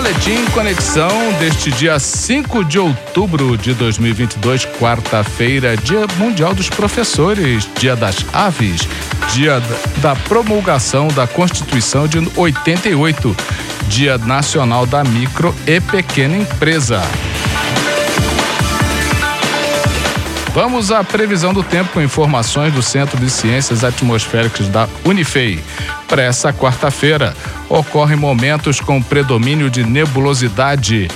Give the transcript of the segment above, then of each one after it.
Boletim Conexão deste dia 5 de outubro de 2022, quarta-feira, Dia Mundial dos Professores, Dia das Aves, Dia da promulgação da Constituição de 88, Dia Nacional da Micro e Pequena Empresa. Vamos à previsão do tempo com informações do Centro de Ciências Atmosféricas da Unifei. Para essa quarta-feira, ocorrem momentos com predomínio de nebulosidade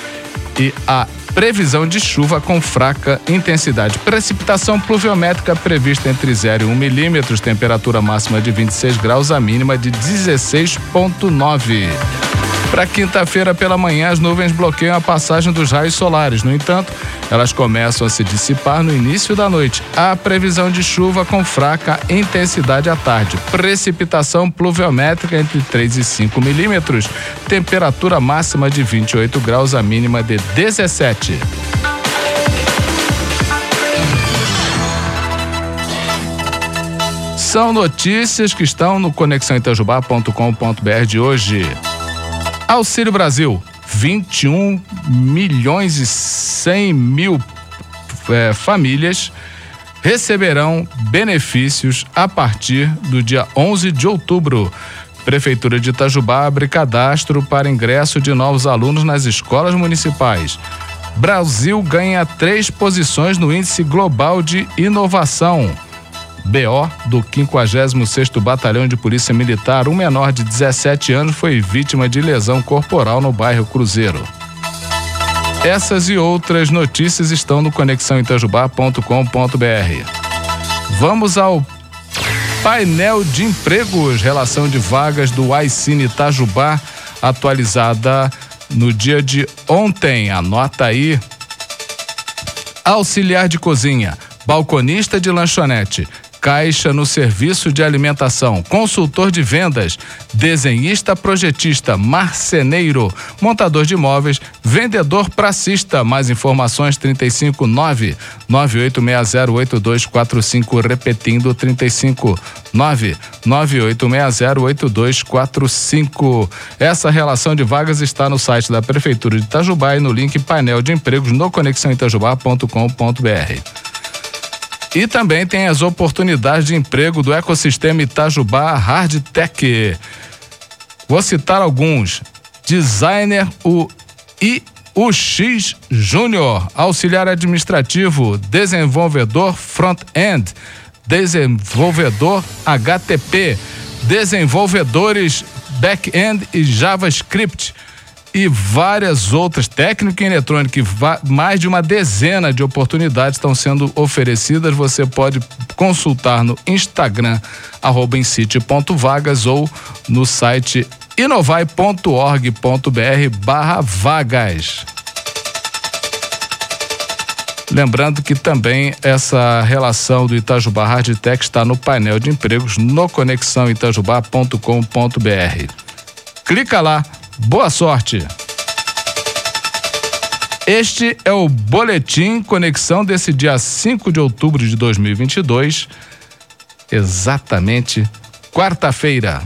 e a previsão de chuva com fraca intensidade. Precipitação pluviométrica prevista entre 0 e 1 milímetros, temperatura máxima de 26 graus, a mínima de 16,9. Para quinta-feira pela manhã, as nuvens bloqueiam a passagem dos raios solares. No entanto, elas começam a se dissipar no início da noite. Há previsão de chuva com fraca intensidade à tarde. Precipitação pluviométrica entre 3 e 5 milímetros. Temperatura máxima de 28 graus, a mínima de 17. São notícias que estão no conexãoitajubá.com.br de hoje. Auxílio Brasil, 21 milhões e 100 mil é, famílias receberão benefícios a partir do dia 11 de outubro. Prefeitura de Itajubá abre cadastro para ingresso de novos alunos nas escolas municipais. Brasil ganha três posições no Índice Global de Inovação. BO do 56º Batalhão de Polícia Militar, um menor de 17 anos foi vítima de lesão corporal no bairro Cruzeiro. Essas e outras notícias estão no conexãoitajubá.com.br. Vamos ao painel de empregos, relação de vagas do Aicine Itajubá, atualizada no dia de ontem. Anota aí. Auxiliar de cozinha, balconista de lanchonete, caixa no serviço de alimentação, consultor de vendas, desenhista projetista, marceneiro, montador de imóveis, vendedor pracista. Mais informações 359 98608245 repetindo 359 98608245. Essa relação de vagas está no site da prefeitura de Itajubá e no link painel de empregos no conexãoitajubá.com.br. E também tem as oportunidades de emprego do ecossistema Itajubá Hard Tech. Vou citar alguns. Designer o IUX Júnior, auxiliar administrativo, desenvolvedor front-end, desenvolvedor HTP, desenvolvedores back-end e JavaScript e várias outras, técnica em eletrônica, mais de uma dezena de oportunidades estão sendo oferecidas. Você pode consultar no Instagram, arroba vagas ou no site inovai.org.br barra vagas. Lembrando que também essa relação do Itajubá Hardtech está no painel de empregos no conexãoitajubá.com.br. Clica lá Boa sorte! Este é o Boletim Conexão desse dia 5 de outubro de 2022, exatamente quarta-feira.